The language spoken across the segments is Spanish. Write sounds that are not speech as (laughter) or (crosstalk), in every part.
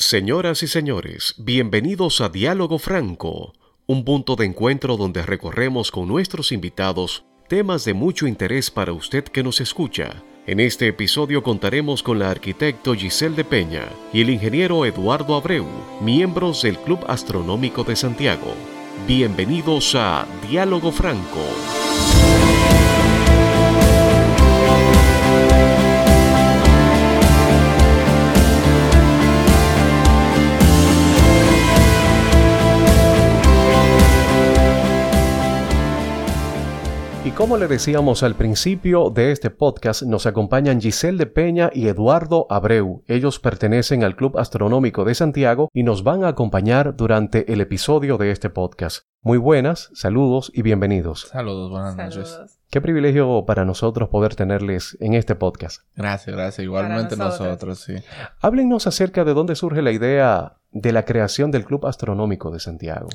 Señoras y señores, bienvenidos a Diálogo Franco, un punto de encuentro donde recorremos con nuestros invitados temas de mucho interés para usted que nos escucha. En este episodio contaremos con la arquitecto Giselle de Peña y el ingeniero Eduardo Abreu, miembros del Club Astronómico de Santiago. Bienvenidos a Diálogo Franco. Y como le decíamos al principio de este podcast, nos acompañan Giselle de Peña y Eduardo Abreu. Ellos pertenecen al Club Astronómico de Santiago y nos van a acompañar durante el episodio de este podcast. Muy buenas, saludos y bienvenidos. Saludos, buenas noches. Qué privilegio para nosotros poder tenerles en este podcast. Gracias, gracias. Igualmente nosotros. sí. Háblenos acerca de dónde surge la idea de la creación del Club Astronómico de Santiago.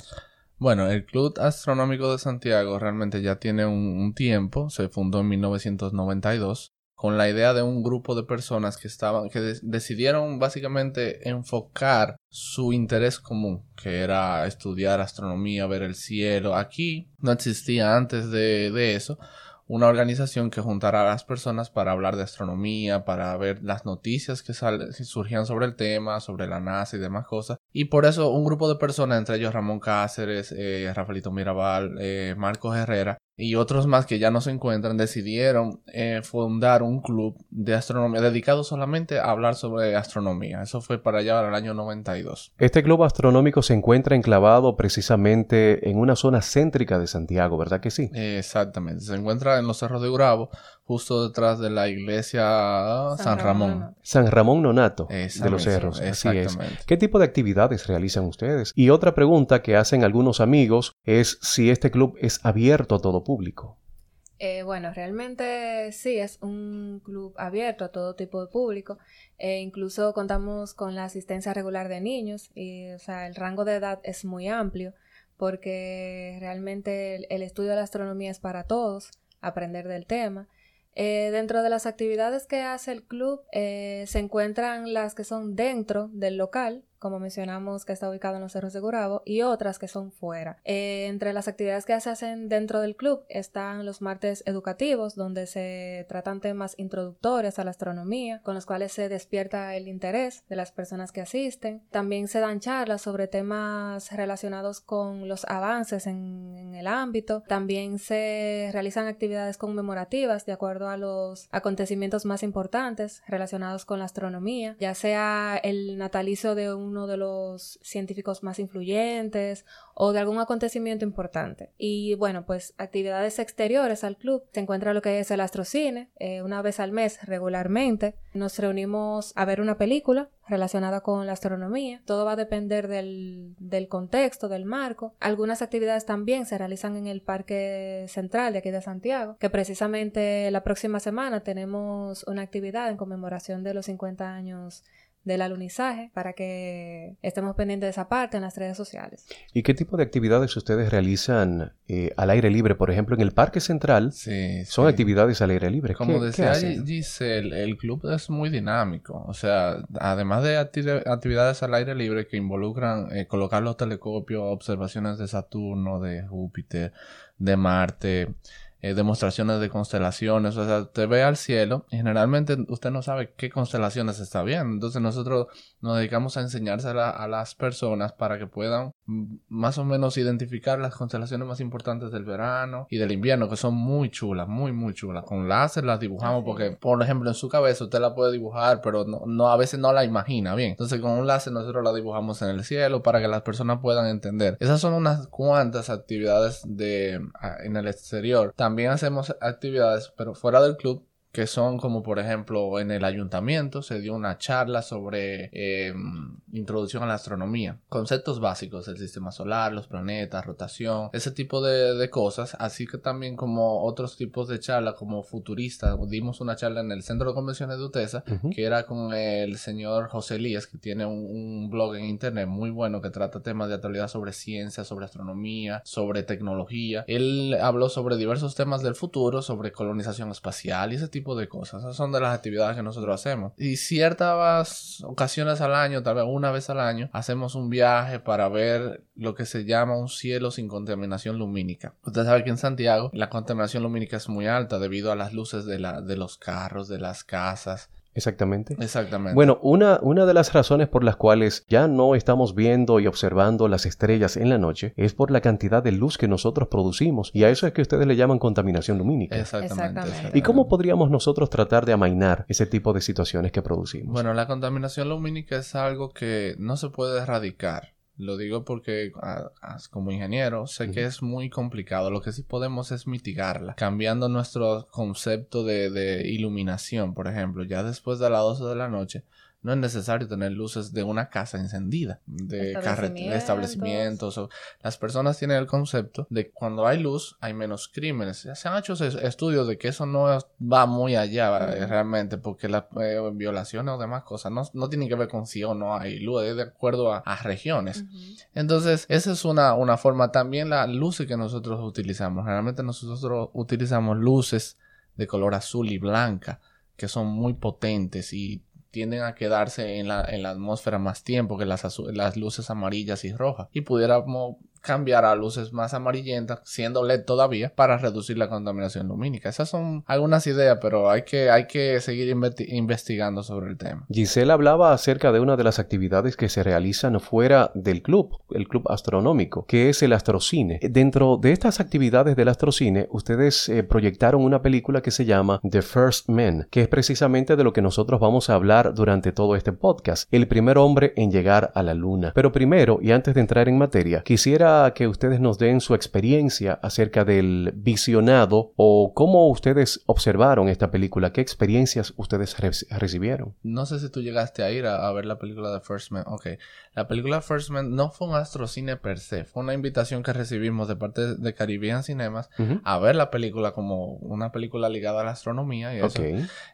Bueno, el Club Astronómico de Santiago realmente ya tiene un, tiempo, se fundó en 1992 con la idea de un grupo de personas que estaban, que decidieron básicamente enfocar su interés común, que era estudiar astronomía, ver el cielo. Aquí no existía antes de, de eso una organización que juntara a las personas para hablar de astronomía, para ver las noticias que, surgían sobre el tema, sobre la NASA y demás cosas. Y por eso un grupo de personas, entre ellos Ramón Cáceres, eh, Rafaelito Mirabal, eh, Marcos Herrera, y otros más que ya no se encuentran decidieron eh, fundar un club de astronomía dedicado solamente a hablar sobre astronomía. Eso fue para allá para el año 92. Este club astronómico se encuentra enclavado precisamente en una zona céntrica de Santiago, ¿verdad que sí? exactamente. Se encuentra en los cerros de Urabo, justo detrás de la iglesia San, Ramón. San Ramón Nonato de los Cerros. Así es. ¿Qué tipo de actividades realizan ustedes? Y otra pregunta que hacen algunos amigos es si este club es abierto a todo público. Eh, bueno, realmente sí, es un club abierto a todo tipo de público. E incluso contamos con la asistencia regular de niños y, o sea, el rango de edad es muy amplio porque realmente el estudio de la astronomía es para todos, aprender del tema. Eh, dentro de las actividades que hace el club eh, se encuentran las que son dentro del local, como mencionamos, que está ubicado en los Cerros de Gurabo, y otras que son fuera. Eh, entre las actividades que se hacen dentro del club están los martes educativos, donde se tratan temas introductorios a la astronomía, con los cuales se despierta el interés de las personas que asisten. También se dan charlas sobre temas relacionados con los avances en, en el ámbito. También se realizan actividades conmemorativas de acuerdo a los acontecimientos más importantes relacionados con la astronomía, ya sea el natalicio de un uno de los científicos más influyentes o de algún acontecimiento importante. Y bueno, pues actividades exteriores al club. Se encuentra lo que es el astrocine, eh, una vez al mes regularmente. Nos reunimos a ver una película relacionada con la astronomía. Todo va a depender del, del, contexto, del marco. Algunas actividades también se realizan en el Parque Central de aquí de Santiago, que precisamente la próxima semana tenemos una actividad en conmemoración de los 50 años del alunizaje para que estemos pendientes de esa parte en las redes sociales. ¿Y qué tipo de actividades ustedes realizan eh, al aire libre? Por ejemplo, en el Parque Central son actividades al aire libre. Como decía Giselle, el club es muy dinámico. O sea, además de actividades al aire libre que involucran eh, colocar los telescopios, observaciones de Saturno, de Júpiter, de Marte, eh, demostraciones de constelaciones, o sea, usted ve al cielo y generalmente usted no sabe qué constelaciones está viendo, entonces nosotros nos dedicamos a enseñarse a, las personas para que puedan más o menos identificar las constelaciones más importantes del verano y del invierno, que son muy chulas, muy, muy chulas. Con láser las dibujamos porque, por ejemplo, en su cabeza usted la puede dibujar, pero no, no a veces no la imagina bien. Entonces con un láser nosotros la dibujamos en el cielo para que las personas puedan entender. Esas son unas cuantas actividades de, en el exterior. También hacemos actividades, pero fuera del club, que son como por ejemplo en el ayuntamiento se dio una charla sobre em, introducción a la astronomía, conceptos básicos del sistema solar, los planetas, rotación, ese tipo de, cosas, así que también como otros tipos de charla como futurista, dimos una charla en el Centro de Convenciones de UTESA, que era con el señor José Elías, que tiene un, un, blog en internet muy bueno que trata temas de actualidad sobre ciencia, sobre astronomía, sobre tecnología. Él habló sobre diversos temas del futuro, sobre colonización espacial y ese tipo de cosas. Esas son de las actividades que nosotros hacemos. Y ciertas ocasiones al año, tal vez una vez al año, hacemos un viaje para ver lo que se llama un cielo sin contaminación lumínica. Usted sabe que en Santiago la contaminación lumínica es muy alta debido a las luces de, la, de los carros, de las casas, Exactamente. Exactamente. Bueno, una, una de las razones por las cuales ya no estamos viendo y observando las estrellas en la noche es por la cantidad de luz que nosotros producimos. Y a eso es que ustedes le llaman contaminación lumínica. Exactamente. ¿Y cómo podríamos nosotros tratar de amainar ese tipo de situaciones que producimos? Bueno, la contaminación lumínica es algo que no se puede erradicar. Lo digo porque como ingeniero sé que es muy complicado. Lo que sí podemos es mitigarla, cambiando nuestro concepto de, de iluminación, por ejemplo. Ya después de las 12 de la noche, no es necesario tener luces de una casa encendida, de establecimientos. establecimientos. O, las personas tienen el concepto de que cuando hay luz hay menos crímenes. Se han hecho estudios de que eso no va muy allá eh, realmente, porque las eh, violaciones o demás cosas no, no, tienen que ver con si o no hay luz, es de acuerdo a, regiones. Entonces, esa es una, una forma. También las luces que nosotros utilizamos. Realmente nosotros utilizamos luces de color azul y blanca que son muy potentes y tienden a quedarse en la, en la atmósfera más tiempo que las, las luces amarillas y rojas. Y pudiéramos cambiar a luces más amarillentas, siendo LED todavía, para reducir la contaminación lumínica. Esas son algunas ideas, pero hay que, hay que seguir investigando sobre el tema. Giselle hablaba acerca de una de las actividades que se realizan fuera del club, el club astronómico, que es el astrocine. Dentro de estas actividades del astrocine, ustedes eh, proyectaron una película que se llama The First Man, que es precisamente de lo que nosotros vamos a hablar durante todo este podcast, el primer hombre en llegar a la luna. Pero primero, y antes de entrar en materia, quisiera que ustedes nos den su experiencia acerca del visionado o cómo ustedes observaron esta película, qué experiencias ustedes recibieron. No sé si tú llegaste a ir a, ver la película de First Man. Ok, la película First Man no fue un astrocine per se, fue una invitación que recibimos de parte de Caribbean Cinemas a ver la película como una película ligada a la astronomía y eso.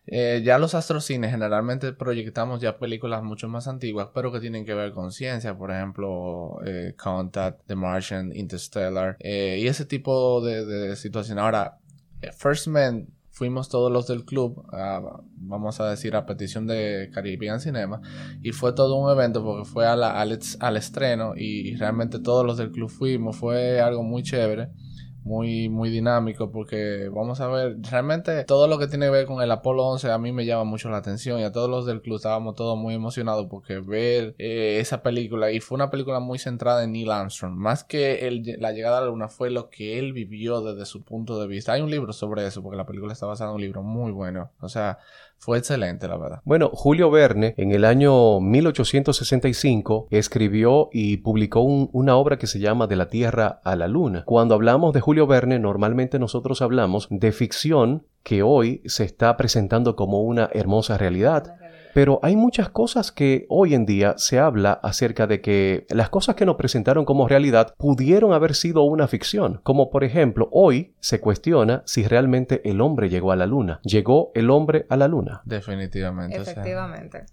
Eh, ya los astrocines generalmente proyectamos ya películas mucho más antiguas, pero que tienen que ver con ciencia, por ejemplo, eh, Contact, The Martian, Interstellar, eh, y ese tipo de, situación. Ahora, eh, First Man fuimos todos los del club, vamos a decir, a petición de Caribbean Cinema, y fue todo un evento porque fue al, al, estreno y realmente todos los del club fuimos, fue algo muy chévere muy, muy dinámico porque vamos a ver, realmente todo lo que tiene que ver con el Apolo 11 a mí me llama mucho la atención y a todos los del club estábamos todos muy emocionados porque ver eh, esa película y fue una película muy centrada en Neil Armstrong, más que el, la llegada a la luna fue lo que él vivió desde su punto de vista. Hay un libro sobre eso porque la película está basada en un libro muy bueno, o sea, fue excelente, la verdad. Bueno, Julio Verne en el año 1865 escribió y publicó una obra que se llama De la Tierra a la Luna. Cuando hablamos de Julio Verne, normalmente nosotros hablamos de ficción que hoy se está presentando como una hermosa realidad. Pero hay muchas cosas que hoy en día se habla acerca de que las cosas que nos presentaron como realidad pudieron haber sido una ficción. Como por ejemplo, hoy se cuestiona si realmente el hombre llegó a la luna. ¿Llegó el hombre a la luna? Definitivamente. Efectivamente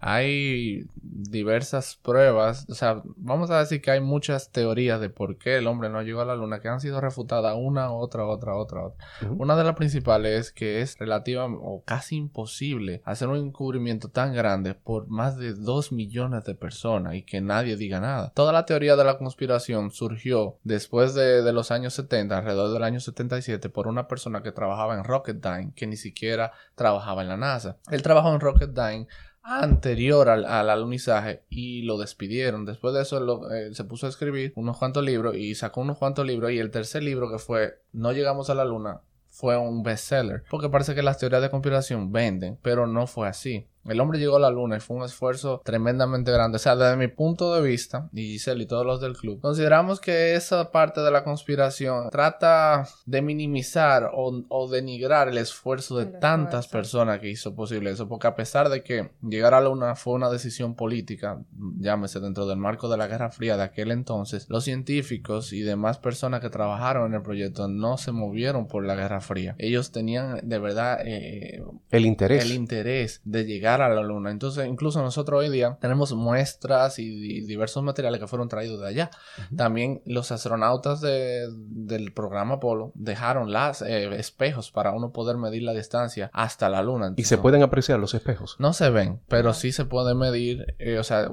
hay diversas pruebas, o sea, vamos a decir que hay muchas teorías de por qué el hombre no llegó a la luna que han sido refutadas una, otra, otra, otra, otra. Una de las principales es que es relativa o casi imposible hacer un encubrimiento tan grande por más de dos millones de personas y que nadie diga nada. Toda la teoría de la conspiración surgió después de, de los años 70, alrededor del año 77, por una persona que trabajaba en Rocketdyne, que ni siquiera trabajaba en la NASA. Él trabajó en Rocketdyne anterior al, alunizaje y lo despidieron. Después de eso eh, se puso a escribir unos cuantos libros y sacó unos cuantos libros y el tercer libro que fue No llegamos a la luna fue un bestseller porque parece que las teorías de conspiración venden, pero no fue así. El hombre llegó a la luna y fue un esfuerzo tremendamente grande. O sea, desde mi punto de vista, y Giselle y todos los del club, consideramos que esa parte de la conspiración trata de minimizar o, denigrar el esfuerzo de tantas personas que hizo posible eso. Porque a pesar de que llegar a la luna fue una decisión política, llámese dentro del marco de la Guerra Fría de aquel entonces, los científicos y demás personas que trabajaron en el proyecto no se movieron por la Guerra Fría. Ellos tenían de verdad eh, el interés. El interés de llegar llegar a la Luna. Entonces, incluso nosotros hoy día tenemos muestras y, diversos materiales que fueron traídos de allá. También los astronautas del programa Apolo dejaron las eh, espejos para uno poder medir la distancia hasta la Luna. ¿Y se pueden apreciar los espejos? No se ven, pero sí se puede medir, eh, o sea,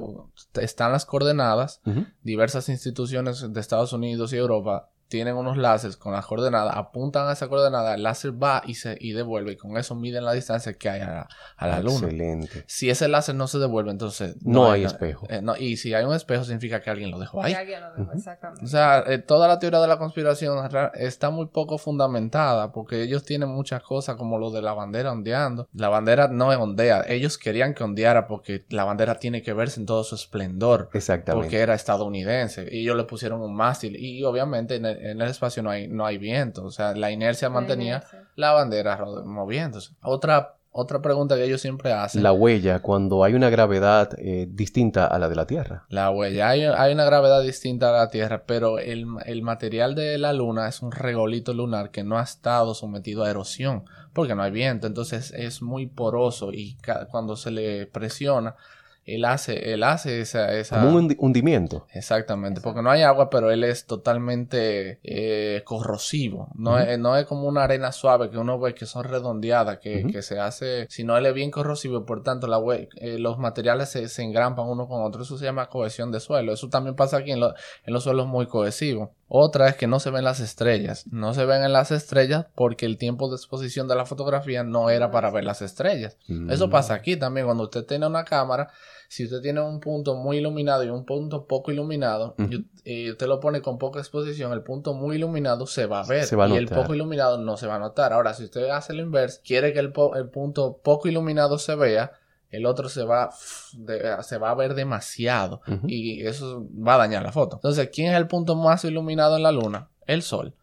están las coordenadas, diversas instituciones de Estados Unidos y Europa tienen unos láseres con las coordenadas, apuntan a esa coordenada, el láser va y se y devuelve, y con eso miden la distancia que hay a la, luna. Excelente. Si ese láser no se devuelve, entonces no, hay, espejo. Eh, y si hay un espejo, significa que alguien lo dejó ahí. alguien lo dejó, exactamente. O sea, eh, toda la teoría de la conspiración está muy poco fundamentada, porque ellos tienen muchas cosas como lo de la bandera ondeando. La bandera no ondea, ellos querían que ondeara porque la bandera tiene que verse en todo su esplendor. Exactamente. Porque era estadounidense. Y ellos le pusieron un mástil. Y obviamente en el, en el espacio no hay, no hay viento, o sea, la inercia mantenía la, bandera moviéndose. Otra otra pregunta que ellos siempre hacen. La huella, cuando hay una gravedad eh, distinta a la de la Tierra. La huella, hay, una gravedad distinta a la Tierra, pero el, el, material de la Luna es un regolito lunar que no ha estado sometido a erosión, porque no hay viento, entonces es muy poroso y cuando se le presiona, él hace, él hace esa, esa... Como un hundimiento. Exactamente, porque no hay agua, pero él es totalmente eh, corrosivo. No, es, no es como una arena suave que uno ve que son redondeadas, que, que se hace, sino él es bien corrosivo, por tanto la, eh, los materiales se, se, engrampan uno con otro. Eso se llama cohesión de suelo. Eso también pasa aquí en, en los suelos muy cohesivos. Otra es que no se ven las estrellas. No se ven en las estrellas porque el tiempo de exposición de la fotografía no era para ver las estrellas. Eso pasa aquí también. Cuando usted tiene una cámara, si usted tiene un punto muy iluminado y un punto poco iluminado, y, usted lo pone con poca exposición, el punto muy iluminado se va a ver y el poco iluminado no se va a notar. Ahora, si usted hace lo inverso, quiere que el, el punto poco iluminado se vea, el otro se va, se va a ver demasiado y eso va a dañar la foto. Entonces, ¿quién es el punto más iluminado en la luna? El sol.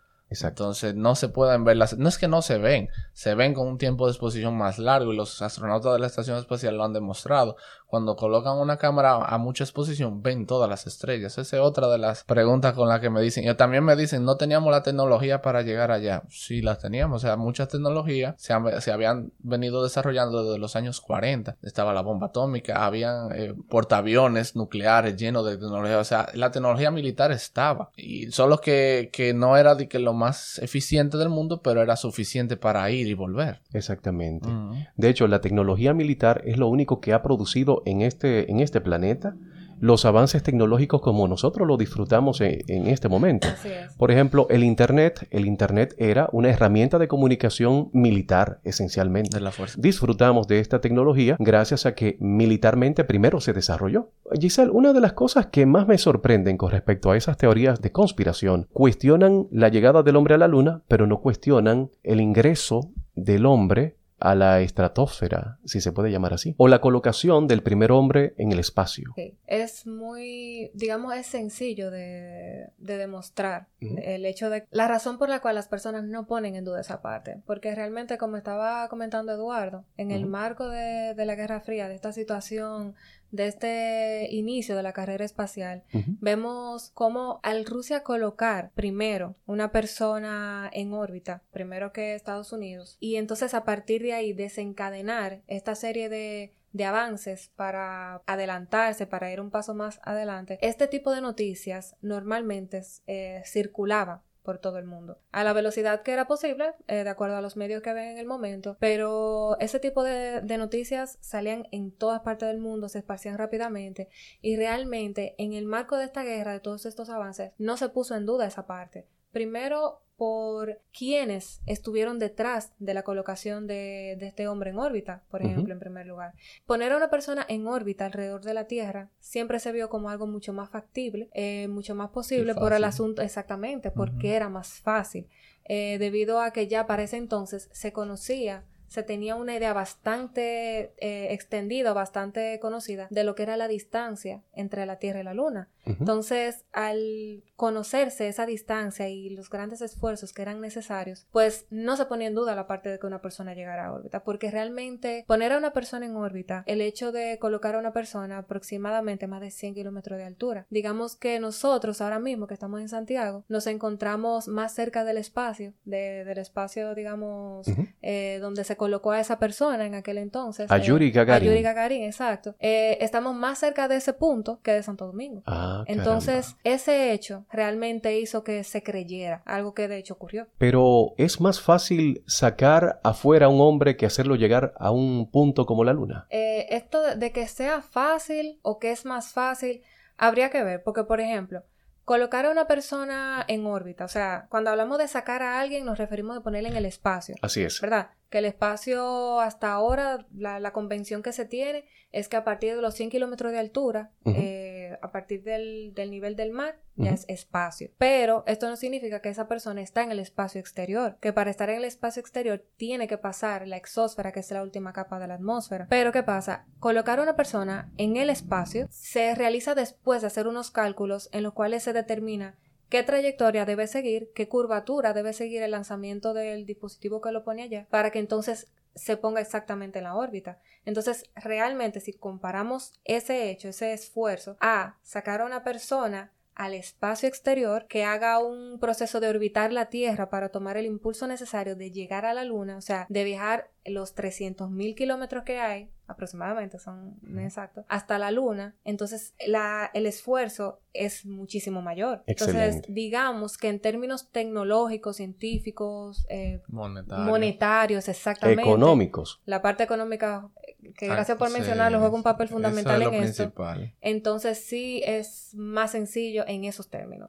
Entonces no se pueden ver las... No es que no se ven, se ven con un tiempo de exposición más largo y los astronautas de la Estación Espacial lo han demostrado. Cuando colocan una cámara a mucha exposición, ven todas las estrellas. Esa es otra de las preguntas con las que me dicen. Y también me dicen, no teníamos la tecnología para llegar allá. Sí, las teníamos. O sea, muchas tecnologías se, se habían venido desarrollando desde los años 40. Estaba la bomba atómica, habían eh, portaaviones nucleares llenos de tecnología. O sea, la tecnología militar estaba. Y solo que, que no era de que lo más eficiente del mundo, pero era suficiente para ir y volver. Exactamente. De hecho, la tecnología militar es lo único que ha producido en este, en este planeta los avances tecnológicos como nosotros lo disfrutamos en, este momento. Por ejemplo, el Internet. El Internet era una herramienta de comunicación militar, esencialmente. De la fuerza. Disfrutamos de esta tecnología gracias a que militarmente primero se desarrolló. Giselle, una de las cosas que más me sorprenden con respecto a esas teorías de conspiración, cuestionan la llegada del hombre a la Luna, pero no cuestionan el ingreso del hombre a la estratosfera, si se puede llamar así, o la colocación del primer hombre en el espacio. Es muy, digamos, es sencillo de, demostrar el hecho de la razón por la cual las personas no ponen en duda esa parte, porque realmente, como estaba comentando Eduardo, en el marco de, de la Guerra Fría, de esta situación de este inicio de la carrera espacial, vemos cómo al Rusia colocar primero una persona en órbita, primero que Estados Unidos, y entonces a partir de ahí desencadenar esta serie de de avances para adelantarse, para ir un paso más adelante, este tipo de noticias normalmente eh, circulaba por todo el mundo. A la velocidad que era posible, eh, de acuerdo a los medios que había en el momento, pero ese tipo de, de, noticias salían en todas partes del mundo, se esparcían rápidamente y realmente en el marco de esta guerra, de todos estos avances, no se puso en duda esa parte. Primero, por quienes estuvieron detrás de la colocación de, este hombre en órbita, por ejemplo, en primer lugar. Poner a una persona en órbita alrededor de la Tierra siempre se vio como algo mucho más factible, eh, mucho más posible por el asunto, exactamente, porque era más fácil, eh, debido a que ya para ese entonces se conocía se tenía una idea bastante eh, extendida, bastante conocida de lo que era la distancia entre la Tierra y la Luna. Entonces, al conocerse esa distancia y los grandes esfuerzos que eran necesarios, pues no se ponía en duda la parte de que una persona llegara a órbita, porque realmente poner a una persona en órbita, el hecho de colocar a una persona aproximadamente más de 100 kilómetros de altura, digamos que nosotros ahora mismo que estamos en Santiago, nos encontramos más cerca del espacio, del espacio, digamos, eh, donde se colocó a esa persona en aquel entonces. A Yuri Gagarin. A Yuri Gagarin, exacto. Eh, estamos más cerca de ese punto que de Santo Domingo. Ah, entonces, ese hecho realmente hizo que se creyera, algo que de hecho ocurrió. Pero es más fácil sacar afuera a un hombre que hacerlo llegar a un punto como la luna. Eh, esto de que sea fácil o que es más fácil, habría que ver, porque por ejemplo, Colocar a una persona en órbita, o sea, cuando hablamos de sacar a alguien nos referimos a ponerle en el espacio. Así es. ¿Verdad? Que el espacio hasta ahora, la, convención que se tiene es que a partir de los 100 kilómetros de altura, eh, a partir del, nivel del mar, ya es espacio. Pero esto no significa que esa persona está en el espacio exterior, que para estar en el espacio exterior tiene que pasar la exósfera, que es la última capa de la atmósfera. Pero ¿qué pasa? Colocar a una persona en el espacio se realiza después de hacer unos cálculos en los cuales se determina qué trayectoria debe seguir, qué curvatura debe seguir el lanzamiento del dispositivo que lo pone allá, para que entonces se ponga exactamente en la órbita. Entonces, realmente, si comparamos ese hecho, ese esfuerzo, a sacar a una persona al espacio exterior que haga un proceso de orbitar la Tierra para tomar el impulso necesario de llegar a la Luna, o sea, de viajar los 300.000 kilómetros que hay, aproximadamente son exactos, hasta la Luna, entonces la, el esfuerzo es muchísimo mayor. Entonces, digamos que en términos tecnológicos, científicos, eh, monetarios, exactamente. Económicos. La parte económica, que ah, gracias por mencionarlo, juega un papel fundamental en esto. Entonces, sí es más sencillo en esos términos.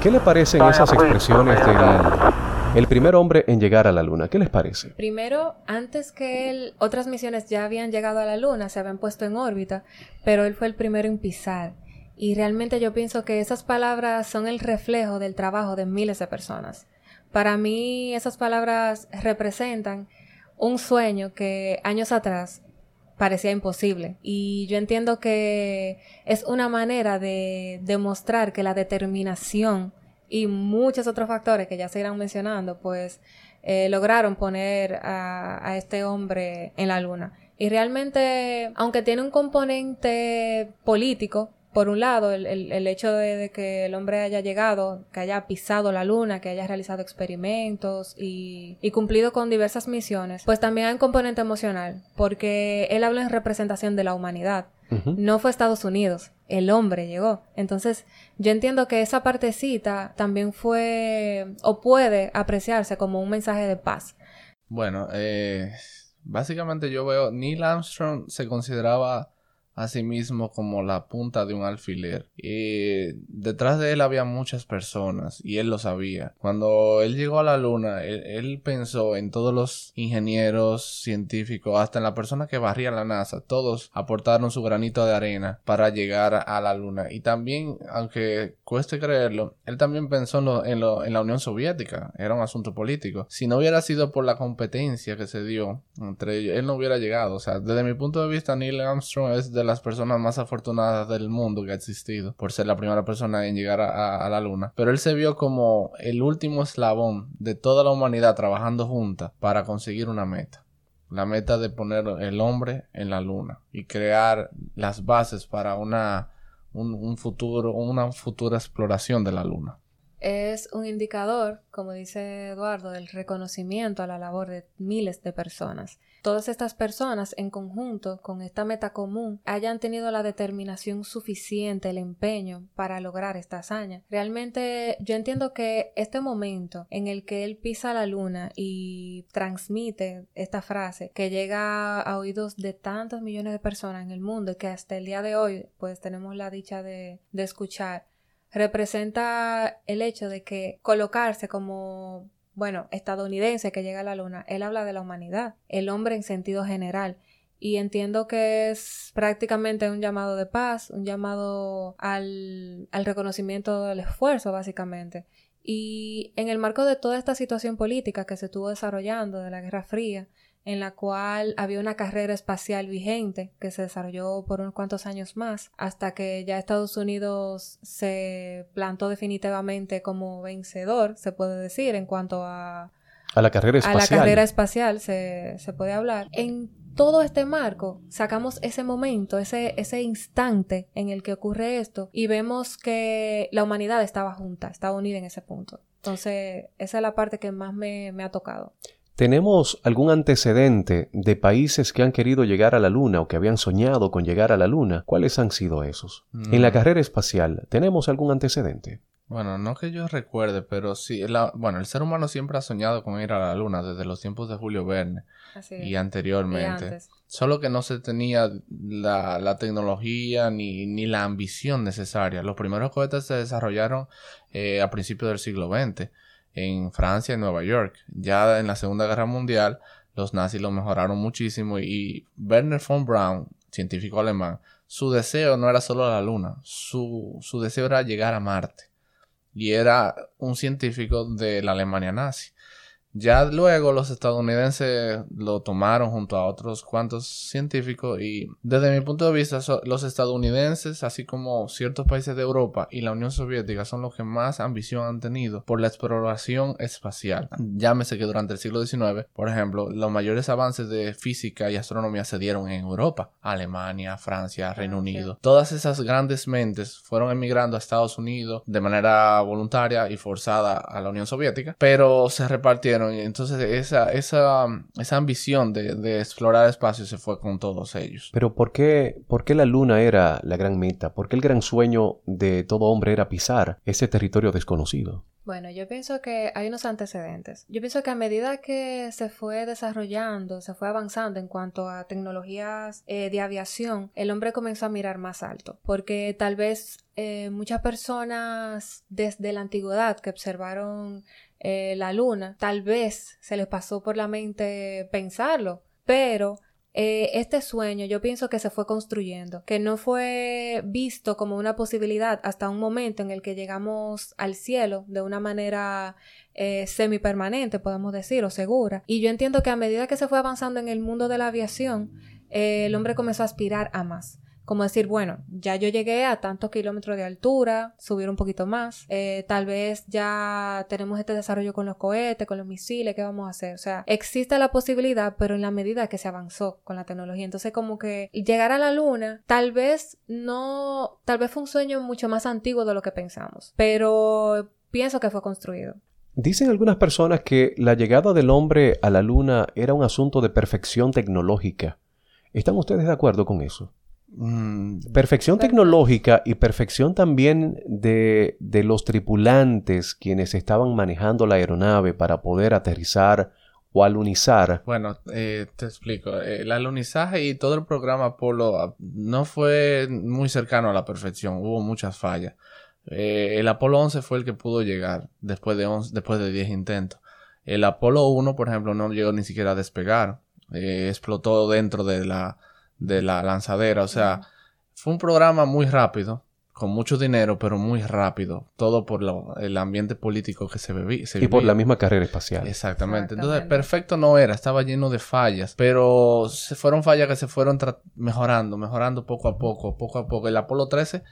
¿Qué le parecen esas expresiones del el primer hombre en llegar a la luna? ¿Qué les parece? Primero, antes que él, otras misiones ya habían llegado a la luna, se habían puesto en órbita, pero él fue el primero en pisar. Y realmente yo pienso que esas palabras son el reflejo del trabajo de miles de personas. Para mí esas palabras representan un sueño que años atrás parecía imposible. Y yo entiendo que es una manera de demostrar que la determinación y muchos otros factores que ya se irán mencionando, pues eh, lograron poner a, a este hombre en la luna. Y realmente, aunque tiene un componente político, por un lado, el, el, hecho de, que el hombre haya llegado, que haya pisado la luna, que haya realizado experimentos y, y, cumplido con diversas misiones, pues también hay un componente emocional, porque él habla en representación de la humanidad. No fue Estados Unidos, el hombre llegó. Entonces, yo entiendo que esa partecita también fue o puede apreciarse como un mensaje de paz. Bueno, eh, básicamente yo veo, Neil Armstrong se consideraba mismo como la punta de un alfiler. Y detrás de él había muchas personas y él lo sabía. Cuando él llegó a la luna, él, pensó en todos los ingenieros, científicos, hasta en la persona que barría la NASA. Todos aportaron su granito de arena para llegar a la luna. Y también, aunque cueste creerlo, él también pensó en, en la Unión Soviética. Era un asunto político. Si no hubiera sido por la competencia que se dio entre ellos, él no hubiera llegado. O sea, desde mi punto de vista, Neil Armstrong es de las personas más afortunadas del mundo que ha existido por ser la primera persona en llegar a, la luna. Pero él se vio como el último eslabón de toda la humanidad trabajando junta para conseguir una meta. La meta de poner el hombre en la luna y crear las bases para una, un futuro, una futura exploración de la luna es un indicador, como dice Eduardo, del reconocimiento a la labor de miles de personas. Todas estas personas, en conjunto con esta meta común, hayan tenido la determinación suficiente, el empeño para lograr esta hazaña. Realmente yo entiendo que este momento en el que él pisa la luna y transmite esta frase que llega a oídos de tantos millones de personas en el mundo y que hasta el día de hoy pues tenemos la dicha de, de escuchar, representa el hecho de que colocarse como, bueno, estadounidense que llega a la luna, él habla de la humanidad, el hombre en sentido general. Y entiendo que es prácticamente un llamado de paz, un llamado al, al reconocimiento del esfuerzo, básicamente. Y en el marco de toda esta situación política que se estuvo desarrollando de la Guerra Fría, en la cual había una carrera espacial vigente que se desarrolló por unos cuantos años más, hasta que ya Estados Unidos se plantó definitivamente como vencedor, se puede decir, en cuanto a... A la carrera espacial. A la carrera espacial se, se puede hablar. En todo este marco, sacamos ese momento, ese, ese instante en el que ocurre esto y vemos que la humanidad estaba junta, estaba unida en ese punto. Entonces, esa es la parte que más me, me ha tocado. ¿Tenemos algún antecedente de países que han querido llegar a la Luna o que habían soñado con llegar a la Luna? ¿Cuáles han sido esos? En la carrera espacial, ¿tenemos algún antecedente? Bueno, no que yo recuerde, pero sí, bueno, el ser humano siempre ha soñado con ir a la Luna desde los tiempos de Julio Verne y anteriormente. Solo que no se tenía la, tecnología ni, ni, la ambición necesaria. Los primeros cohetes se desarrollaron eh, a principios del siglo XX en Francia y Nueva York. Ya en la Segunda Guerra Mundial los nazis lo mejoraron muchísimo y Werner von Braun, científico alemán, su deseo no era solo la Luna, su, su deseo era llegar a Marte. Y era un científico de la Alemania nazi. Ya luego los estadounidenses lo tomaron junto a otros cuantos científicos y desde mi punto de vista los estadounidenses así como ciertos países de Europa y la Unión Soviética son los que más ambición han tenido por la exploración espacial. Llámese que durante el siglo XIX, por ejemplo, los mayores avances de física y astronomía se dieron en Europa, Alemania, Francia, Reino Unido. Todas esas grandes mentes fueron emigrando a Estados Unidos de manera voluntaria y forzada a la Unión Soviética, pero se repartieron entonces esa, esa, esa ambición de, de, explorar espacio se fue con todos ellos. Pero ¿por qué, ¿por qué la luna era la gran meta? ¿Por qué el gran sueño de todo hombre era pisar ese territorio desconocido? Bueno, yo pienso que hay unos antecedentes. Yo pienso que a medida que se fue desarrollando, se fue avanzando en cuanto a tecnologías eh, de aviación, el hombre comenzó a mirar más alto, porque tal vez eh, muchas personas desde la antigüedad que observaron eh, la luna, tal vez se les pasó por la mente pensarlo, pero eh, este sueño yo pienso que se fue construyendo, que no fue visto como una posibilidad hasta un momento en el que llegamos al cielo de una manera eh, semipermanente, podemos decir, o segura. Y yo entiendo que a medida que se fue avanzando en el mundo de la aviación, el hombre comenzó a aspirar a más como decir, bueno, ya yo llegué a tantos kilómetros de altura, subir un poquito más, eh, tal vez ya tenemos este desarrollo con los cohetes, con los misiles, ¿qué vamos a hacer? O sea, existe la posibilidad, pero en la medida que se avanzó con la tecnología. Entonces, como que llegar a la luna, tal vez no, tal vez fue un sueño mucho más antiguo de lo que pensamos, pero pienso que fue construido. Dicen algunas personas que la llegada del hombre a la luna era un asunto de perfección tecnológica. ¿Están ustedes de acuerdo con eso? Mm, perfección tecnológica y perfección también de, los tripulantes quienes estaban manejando la aeronave para poder aterrizar o alunizar. Bueno, eh, te explico. Eh, el alunizaje y todo el programa Apolo ah, no fue muy cercano a la perfección. Hubo muchas fallas. Eh, el Apolo 11 fue el que pudo llegar después de, después de 10 intentos. El Apolo 1, por ejemplo, no llegó ni siquiera a despegar. explotó dentro de la, de la lanzadera. O sea, fue un programa muy rápido, con mucho dinero, pero muy rápido. Todo por el ambiente político que se, vivía. Y por la misma carrera espacial. Exactamente. Entonces, perfecto no era, estaba lleno de fallas, pero se fueron fallas que se fueron mejorando, mejorando poco a poco, poco a poco. El Apolo 13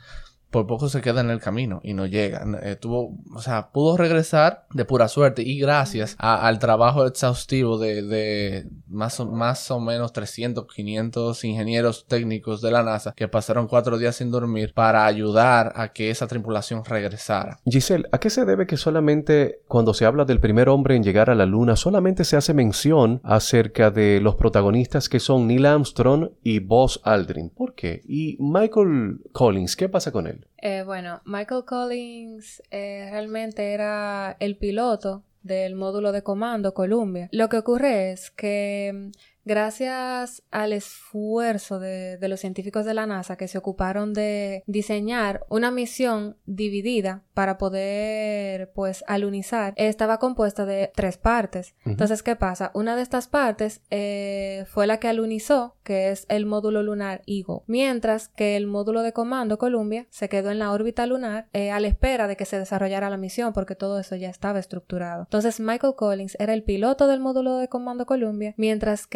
por poco se queda en el camino y no llega. Eh, tuvo, o sea, pudo regresar de pura suerte y gracias al trabajo exhaustivo de, de, más, o, más o menos 300, 500 ingenieros técnicos de la NASA que pasaron cuatro días sin dormir para ayudar a que esa tripulación regresara. Giselle, ¿a qué se debe que solamente cuando se habla del primer hombre en llegar a la Luna solamente se hace mención acerca de los protagonistas que son Neil Armstrong y Buzz Aldrin? ¿Por qué? ¿Y Michael Collins? ¿Qué pasa con él? Eh, bueno, Michael Collins eh, realmente era el piloto del módulo de comando Columbia. Lo que ocurre es que gracias al esfuerzo de, los científicos de la NASA que se ocuparon de diseñar una misión dividida para poder pues alunizar, estaba compuesta de tres partes. Entonces, ¿qué pasa? Una de estas partes eh, fue la que alunizó, que es el módulo lunar Eagle, mientras que el módulo de comando Columbia se quedó en la órbita lunar eh, a la espera de que se desarrollara la misión porque todo eso ya estaba estructurado. Entonces, Michael Collins era el piloto del módulo de comando Columbia, mientras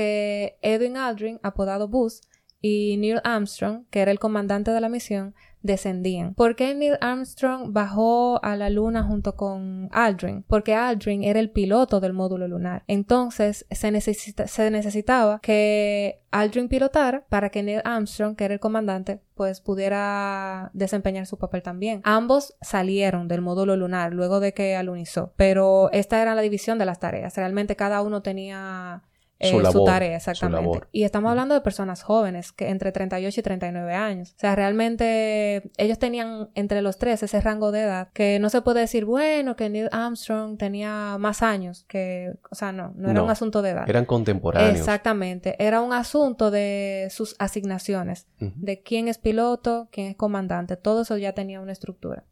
Edwin Aldrin, apodado Buzz, y Neil Armstrong, que era el comandante de la misión, descendían. ¿Por qué Neil Armstrong bajó a la luna junto con Aldrin? Porque Aldrin era el piloto del módulo lunar. Entonces se, se necesitaba que Aldrin pilotara para que Neil Armstrong, que era el comandante, pues pudiera desempeñar su papel también. Ambos salieron del módulo lunar luego de que alunizó, pero esta era la división de las tareas. Realmente cada uno tenía su, tarea, exactamente. Y estamos hablando de personas jóvenes, que entre 38 y 39 años. O sea, realmente ellos tenían entre los tres ese rango de edad que no se puede decir, bueno, que Neil Armstrong tenía más años, que, o sea, no, no era un asunto de edad. Eran contemporáneos. Exactamente, era un asunto de sus asignaciones, de quién es piloto, quién es comandante, todo eso ya tenía una estructura.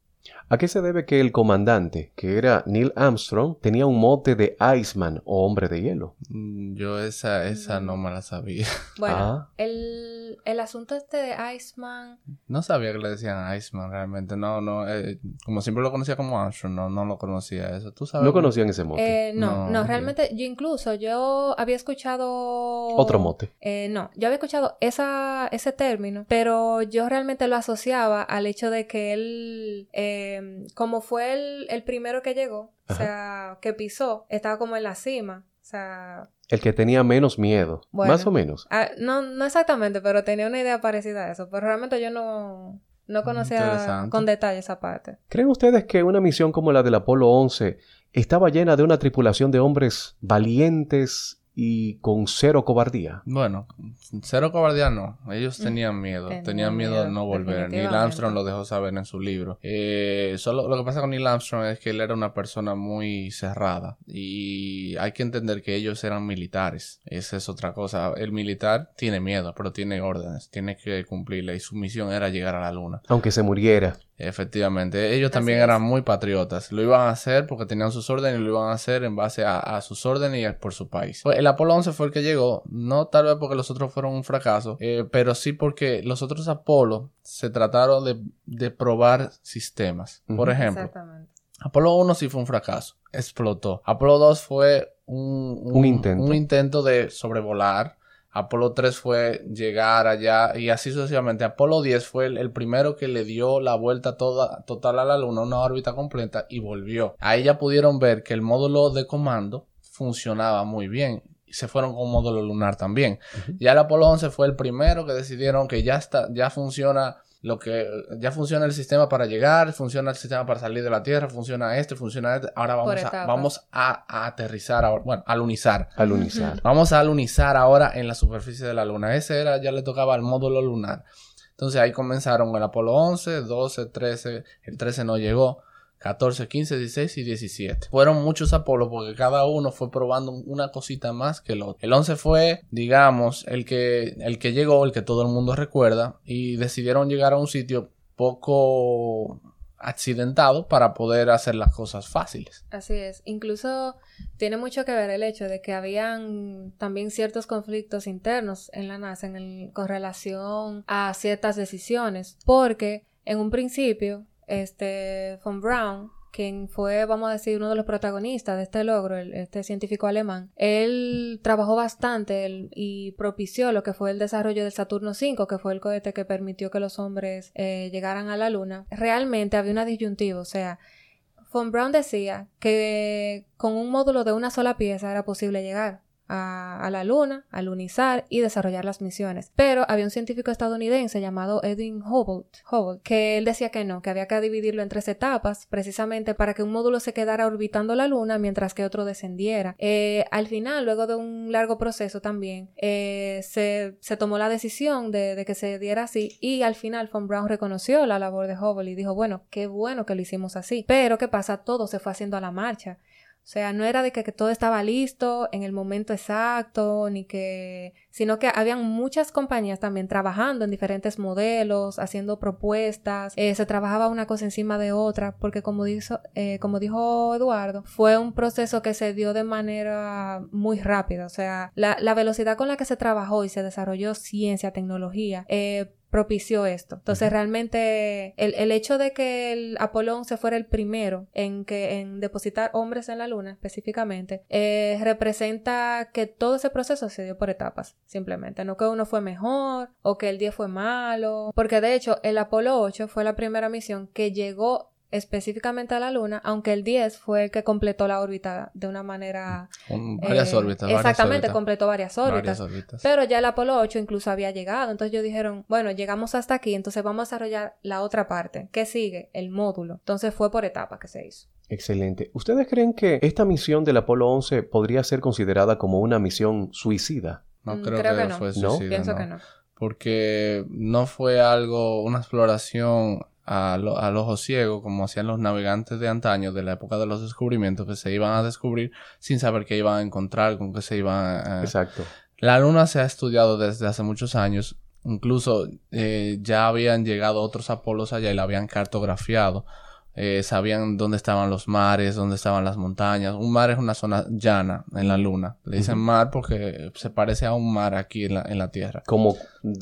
¿A qué se debe que el comandante, que era Neil Armstrong, tenía un mote de Iceman o hombre de hielo? Mm, yo esa, esa no me la sabía. (laughs) Bueno, ah. el, el, asunto este de Iceman... No sabía que le decían Iceman realmente. No, no, eh, como siempre lo conocía como Armstrong, no, no lo conocía eso. ¿Tú sabes? ¿No conocían ese mote? Eh, no, no, realmente yo incluso, yo había escuchado... ¿Otro mote? Eh, no, yo había escuchado esa, ese término, pero yo realmente lo asociaba al hecho de que él... Em, como fue el, el, primero que llegó, o sea, que pisó, estaba como en la cima, o sea... El que tenía menos miedo, más o menos. Ah, no, no exactamente, pero tenía una idea parecida a eso, pero realmente yo no, no conocía con detalle esa parte. ¿Creen ustedes que una misión como la del Apolo 11 estaba llena de una tripulación de hombres valientes y con cero cobardía. Bueno, cero cobardía no. Ellos mm. tenían miedo. tenían miedo, de no volver. Neil Armstrong lo dejó saber en su libro. Eh, solo lo que pasa con Neil Armstrong es que él era una persona muy cerrada. Y hay que entender que ellos eran militares. Esa es otra cosa. El militar tiene miedo, pero tiene órdenes. Tiene que cumplirle. Y su misión era llegar a la luna. Aunque se muriera. Efectivamente, ellos también eran muy patriotas. Lo iban a hacer porque tenían sus órdenes y lo iban a hacer en base a, sus órdenes y por su país. El Apolo 11 fue el que llegó, no tal vez porque los otros fueron un fracaso, eh, pero sí porque los otros Apolo se trataron de, probar sistemas. Por ejemplo, Apolo 1 sí fue un fracaso, explotó. Apolo 2 fue un, intento. un intento de sobrevolar Apolo 3 fue llegar allá y así sucesivamente. Apolo 10 fue el, primero que le dio la vuelta toda, total a la Luna, una órbita completa y volvió. Ahí ya pudieron ver que el módulo de comando funcionaba muy bien. Y se fueron con un módulo lunar también. Ya el Apolo 11 fue el primero que decidieron que ya está, ya funciona lo que ya funciona el sistema para llegar, funciona el sistema para salir de la Tierra, funciona este, funciona este. Ahora vamos, a, vamos a, aterrizar, ahora, bueno, alunizar. Alunizar. Vamos a alunizar ahora en la superficie de la Luna. Ese era, ya le tocaba al módulo lunar. Entonces ahí comenzaron el Apolo 11, 12, 13, el 13 no llegó. 14, 15, 16 y 17. Fueron muchos Apolos porque cada uno fue probando una cosita más que el otro. El 11 fue, digamos, el que, el que llegó, el que todo el mundo recuerda, y decidieron llegar a un sitio poco accidentado para poder hacer las cosas fáciles. Así es. Incluso tiene mucho que ver el hecho de que habían también ciertos conflictos internos en la NASA en con relación a ciertas decisiones, porque en un principio este, von Braun, quien fue, vamos a decir, uno de los protagonistas de este logro, este científico alemán, él trabajó bastante y propició lo que fue el desarrollo del Saturno V, que fue el cohete que permitió que los hombres eh, llegaran a la Luna. Realmente había una disyuntiva, o sea, von Braun decía que con un módulo de una sola pieza era posible llegar a, la Luna, a lunizar y desarrollar las misiones. Pero había un científico estadounidense llamado Edwin Hubble, que él decía que no, que había que dividirlo en tres etapas, precisamente para que un módulo se quedara orbitando la Luna mientras que otro descendiera. Eh, al final, luego de un largo proceso también, eh, se, tomó la decisión de, de, que se diera así y al final Von Braun reconoció la labor de Hubble y dijo, bueno, qué bueno que lo hicimos así. Pero, ¿qué pasa? Todo se fue haciendo a la marcha. O sea, no era de que, todo estaba listo en el momento exacto, ni que, sino que habían muchas compañías también trabajando en diferentes modelos, haciendo propuestas, eh, se trabajaba una cosa encima de otra, porque como dijo, eh, como dijo Eduardo, fue un proceso que se dio de manera muy rápida, o sea, la, velocidad con la que se trabajó y se desarrolló ciencia, tecnología, eh, propició esto. Entonces, realmente, el, el, hecho de que el Apolo 11 fuera el primero en, que, en depositar hombres en la Luna, específicamente, eh, representa que todo ese proceso se dio por etapas, simplemente. No que uno fue mejor o que el 10 fue malo, porque de hecho, el Apolo 8 fue la primera misión que llegó específicamente a la Luna, aunque el 10 fue el que completó la órbita de una manera... varias eh, órbitas. Exactamente, completó varias órbitas, Pero ya el Apolo 8 incluso había llegado, entonces ellos dijeron, bueno, llegamos hasta aquí, entonces vamos a desarrollar la otra parte. ¿Qué sigue? El módulo. Entonces fue por etapas que se hizo. Excelente. ¿Ustedes creen que esta misión del Apolo 11 podría ser considerada como una misión suicida? No mm, creo, que, fue suicida. Pienso que no. Porque no fue algo, una exploración a, al ojo ciego, como hacían los navegantes de antaño, de la época de los descubrimientos, que se iban a descubrir sin saber qué iban a encontrar, con qué se iban a... Exacto. La luna se ha estudiado desde hace muchos años. Incluso eh, ya habían llegado otros Apolos allá y la habían cartografiado. Eh, sabían dónde estaban los mares, dónde estaban las montañas. Un mar es una zona llana en la luna. Le dicen mar porque se parece a un mar aquí en la, en la Tierra. Como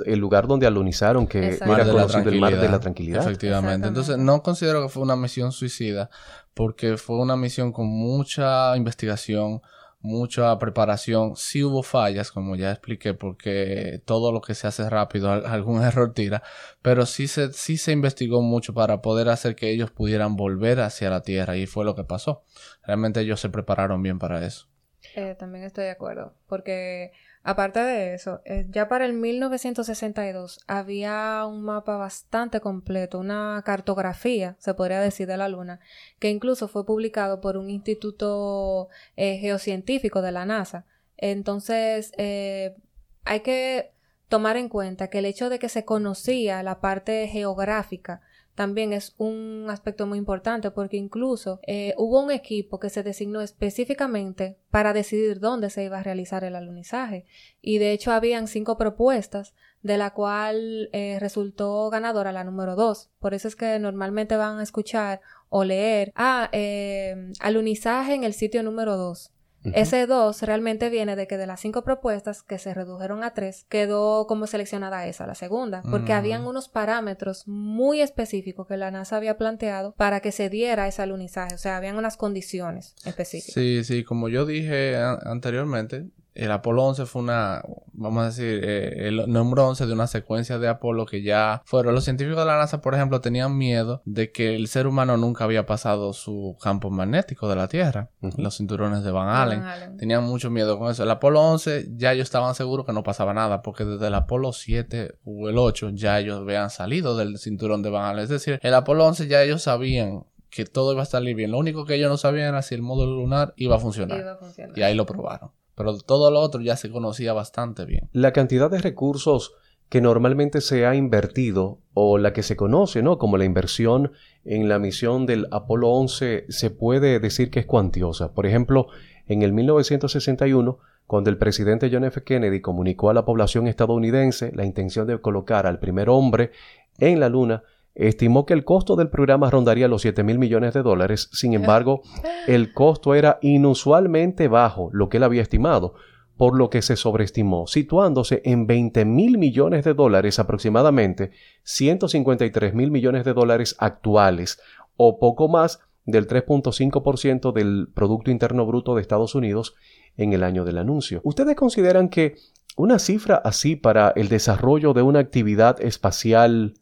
el lugar donde alunizaron, que era conocido el mar de la tranquilidad. Efectivamente. Entonces, no considero que fue una misión suicida porque fue una misión con mucha investigación, mucha preparación. Sí hubo fallas, como ya expliqué, porque todo lo que se hace rápido, algún (laughs) error tira, pero sí se, sí se investigó mucho para poder hacer que ellos pudieran volver hacia la Tierra y fue lo que pasó. Realmente ellos se prepararon bien para eso. Eh, también estoy de acuerdo, porque Aparte de eso, eh, ya para el 1962 había un mapa bastante completo, una cartografía, se podría decir, de la Luna, que incluso fue publicado por un instituto eh, geocientífico de la NASA. Entonces, eh, hay que tomar en cuenta que el hecho de que se conocía la parte geográfica también es un aspecto muy importante porque incluso eh, hubo un equipo que se designó específicamente para decidir dónde se iba a realizar el alunizaje y de hecho habían cinco propuestas de la cual eh, resultó ganadora la número dos. Por eso es que normalmente van a escuchar o leer, ah, eh, alunizaje en el sitio número dos. Ese 2 realmente viene de que de las cinco propuestas que se redujeron a tres, quedó como seleccionada esa, la segunda, porque habían unos parámetros muy específicos que la NASA había planteado para que se diera ese alunizaje, o sea, habían unas condiciones específicas. Sí, sí, como yo dije anteriormente, el Apolo 11 fue una, vamos a decir, eh, el número 11 de una secuencia de Apolo que ya fueron. Los científicos de la NASA, por ejemplo, tenían miedo de que el ser humano nunca había pasado su campo magnético de la Tierra, los cinturones de Van Allen. Tenían mucho miedo con eso. El Apolo 11 ya ellos estaban seguros que no pasaba nada, porque desde el Apolo 7 o el 8 ya ellos habían salido del cinturón de Van Allen. Es decir, el Apolo 11 ya ellos sabían que todo iba a salir bien. Lo único que ellos no sabían era si el módulo lunar iba a funcionar. Iba a funcionar. Y ahí lo probaron pero todo lo otro ya se conocía bastante bien. La cantidad de recursos que normalmente se ha invertido o la que se conoce, ¿no? Como la inversión en la misión del Apolo 11 se puede decir que es cuantiosa. Por ejemplo, en el 1961, cuando el presidente John F. Kennedy comunicó a la población estadounidense la intención de colocar al primer hombre en la Luna, estimó que el costo del programa rondaría los 7 mil millones de dólares. Sin embargo, el costo era inusualmente bajo, lo que él había estimado, por lo que se sobreestimó, situándose en 20 mil millones de dólares aproximadamente, 153 mil millones de dólares actuales, o poco más del 3.5% del Producto Interno Bruto de Estados Unidos en el año del anuncio. ¿Ustedes consideran que una cifra así para el desarrollo de una actividad espacial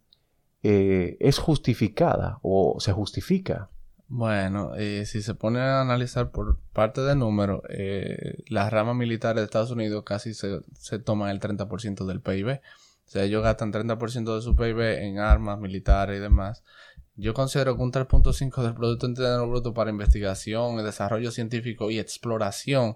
eh, es justificada o se justifica. Bueno, eh, si se pone a analizar por parte de números, eh, las ramas militares de Estados Unidos casi se, se toman el 30% del PIB. O sea, ellos gastan 30% de su PIB en armas militares y demás. Yo considero que un 3.5 del Producto Interno Bruto para investigación, desarrollo científico y exploración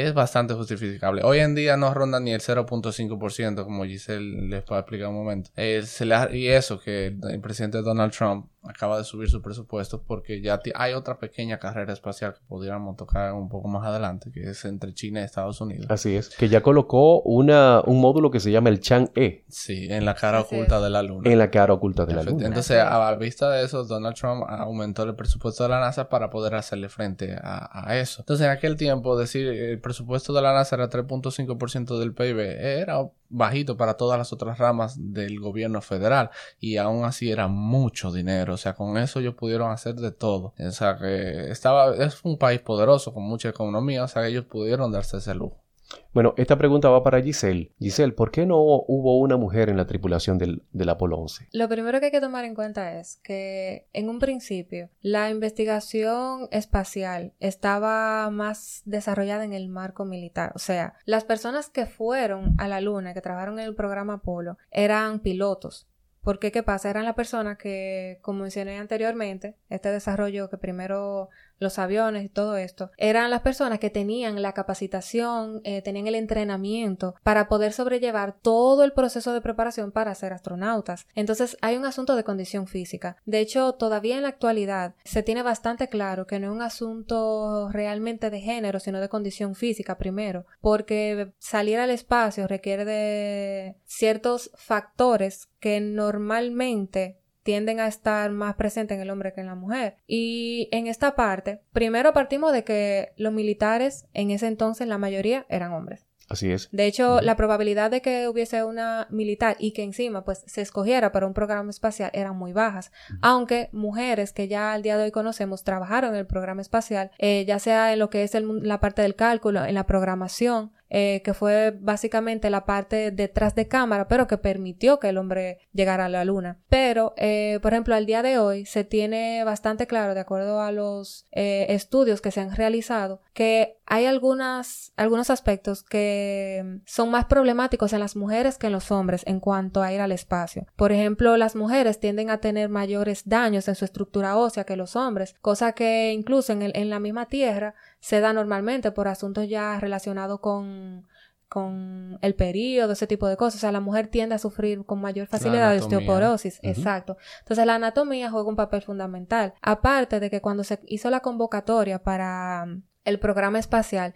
es bastante justificable. Hoy en día no ronda ni el 0.5%, como Giselle les va a explicar un momento. y eso que el presidente Donald Trump acaba de subir su presupuesto porque ya hay otra pequeña carrera espacial que pudiéramos tocar un poco más adelante, que es entre China y Estados Unidos. Así es, que ya colocó una, un módulo que se llama el Chang-E. Sí, en la cara oculta de la Luna. En la cara oculta de la Luna. Entonces, a vista de eso, Donald Trump aumentó el presupuesto de la NASA para poder hacerle frente a, eso. Entonces, en aquel tiempo, decir el presupuesto de la NASA era 3.5% del PIB era bajito para todas las otras ramas del gobierno federal y aún así era mucho dinero, o sea, con eso ellos pudieron hacer de todo, o sea, que estaba, es un país poderoso con mucha economía, o sea, ellos pudieron darse ese lujo. Bueno, esta pregunta va para Giselle. Giselle, ¿por qué no hubo una mujer en la tripulación del, Apolo 11? Lo primero que hay que tomar en cuenta es que en un principio la investigación espacial estaba más desarrollada en el marco militar. O sea, las personas que fueron a la Luna, que trabajaron en el programa Apolo, eran pilotos. Porque, ¿qué pasa? Eran las personas que, como mencioné anteriormente, este desarrollo que primero los aviones y todo esto, eran las personas que tenían la capacitación, eh, tenían el entrenamiento para poder sobrellevar todo el proceso de preparación para ser astronautas. Entonces hay un asunto de condición física. De hecho, todavía en la actualidad se tiene bastante claro que no es un asunto realmente de género, sino de condición física primero, porque salir al espacio requiere de ciertos factores que normalmente tienden a estar más presentes en el hombre que en la mujer. Y en esta parte, primero partimos de que los militares en ese entonces la mayoría eran hombres. Así es. De hecho, la probabilidad de que hubiese una militar y que encima pues se escogiera para un programa espacial eran muy bajas. Aunque mujeres que ya al día de hoy conocemos trabajaron en el programa espacial, eh, ya sea en lo que es la parte del cálculo, en la programación, eh, que fue básicamente la parte detrás de cámara, pero que permitió que el hombre llegara a la luna. Pero, eh, por ejemplo, al día de hoy se tiene bastante claro, de acuerdo a los eh, estudios que se han realizado, que hay algunas, algunos aspectos que son más problemáticos en las mujeres que en los hombres en cuanto a ir al espacio. Por ejemplo, las mujeres tienden a tener mayores daños en su estructura ósea que los hombres, cosa que incluso en, en la misma Tierra se da normalmente por asuntos ya relacionados con, con el periodo, ese tipo de cosas. O sea, la mujer tiende a sufrir con mayor facilidad de osteoporosis. Exacto. Entonces, la anatomía juega un papel fundamental. Aparte de que cuando se hizo la convocatoria para el programa espacial,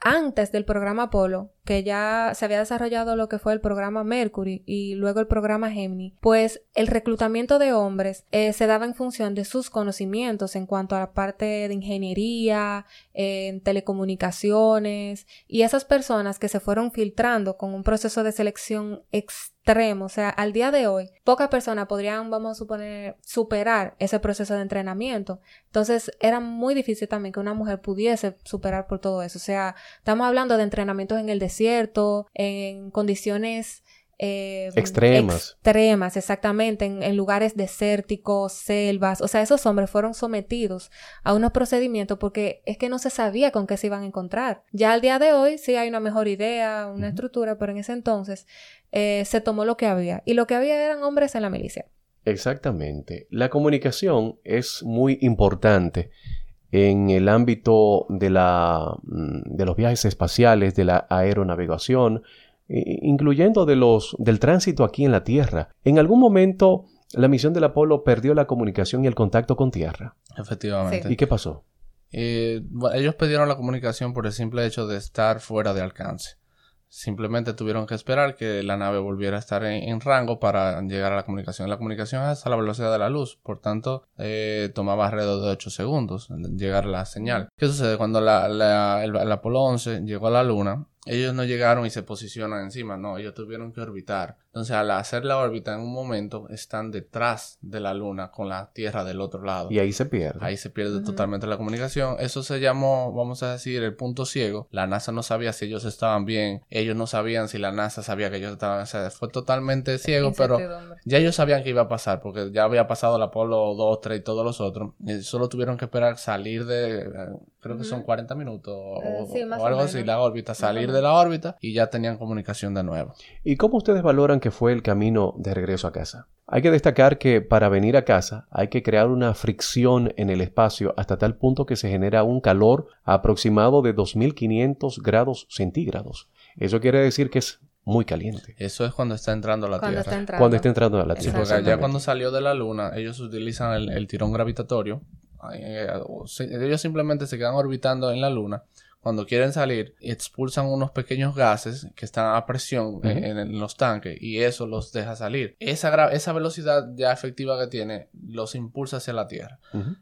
antes del programa Apolo, que ya se había desarrollado lo que fue el programa Mercury y luego el programa Gemini, pues el reclutamiento de hombres eh, se daba en función de sus conocimientos en cuanto a la parte de ingeniería, en telecomunicaciones y esas personas que se fueron filtrando con un proceso de selección extremo. O sea, al día de hoy, pocas personas podrían, vamos a suponer, superar ese proceso de entrenamiento. Entonces, era muy difícil también que una mujer pudiese superar por todo eso. O sea, estamos hablando de entrenamientos en el en condiciones eh, extremas. Extremas, exactamente, en, lugares desérticos, selvas. O sea, esos hombres fueron sometidos a unos procedimientos porque es que no se sabía con qué se iban a encontrar. Ya al día de hoy sí hay una mejor idea, una estructura, pero en ese entonces eh, se tomó lo que había. Y lo que había eran hombres en la milicia. Exactamente. La comunicación es muy importante en el ámbito de, la, mm, de los viajes espaciales, de la aeronavegación, incluyendo de los, del tránsito aquí en la Tierra. En algún momento la misión del Apolo perdió la comunicación y el contacto con Tierra. Efectivamente. ¿Y qué pasó? Eh, ellos perdieron la comunicación por el simple hecho de estar fuera de alcance. Simplemente tuvieron que esperar que la nave volviera a estar en, rango para llegar a la comunicación. La comunicación es a la velocidad de la luz, por tanto, eh, tomaba alrededor de 8 segundos llegar la señal. ¿Qué sucede? Cuando la, el Apolo 11 llegó a la Luna, ellos no llegaron y se posicionan encima, no, ellos tuvieron que orbitar. Entonces, al hacer la órbita en un momento, están detrás de la Luna con la Tierra del otro lado. Y ahí se pierde. Ahí se pierde totalmente la comunicación. Eso se llamó, vamos a decir, el punto ciego. La NASA no sabía si ellos estaban bien. Ellos no sabían si la NASA sabía que ellos estaban. O sea, fue totalmente ciego, pero ya ellos sabían que iba a pasar, porque ya había pasado el Apolo 2, 3 y todos los otros. Y solo tuvieron que esperar salir de, creo que son 40 minutos o, eh, algo así, la órbita, salir de la órbita y ya tenían comunicación de nuevo. ¿Y cómo ustedes valoran que fue el camino de regreso a casa? Hay que destacar que para venir a casa hay que crear una fricción en el espacio hasta tal punto que se genera un calor aproximado de 2500 grados centígrados. Eso quiere decir que es muy caliente. Eso es cuando está entrando a la Tierra. Cuando está entrando a la Tierra. porque ya cuando salió de la Luna, ellos utilizan el tirón gravitatorio eh, ellos simplemente se quedan orbitando en la Luna cuando quieren salir, expulsan unos pequeños gases que están a presión en, los tanques y eso los deja salir. Esa, esa velocidad ya efectiva que tiene los impulsa hacia la Tierra.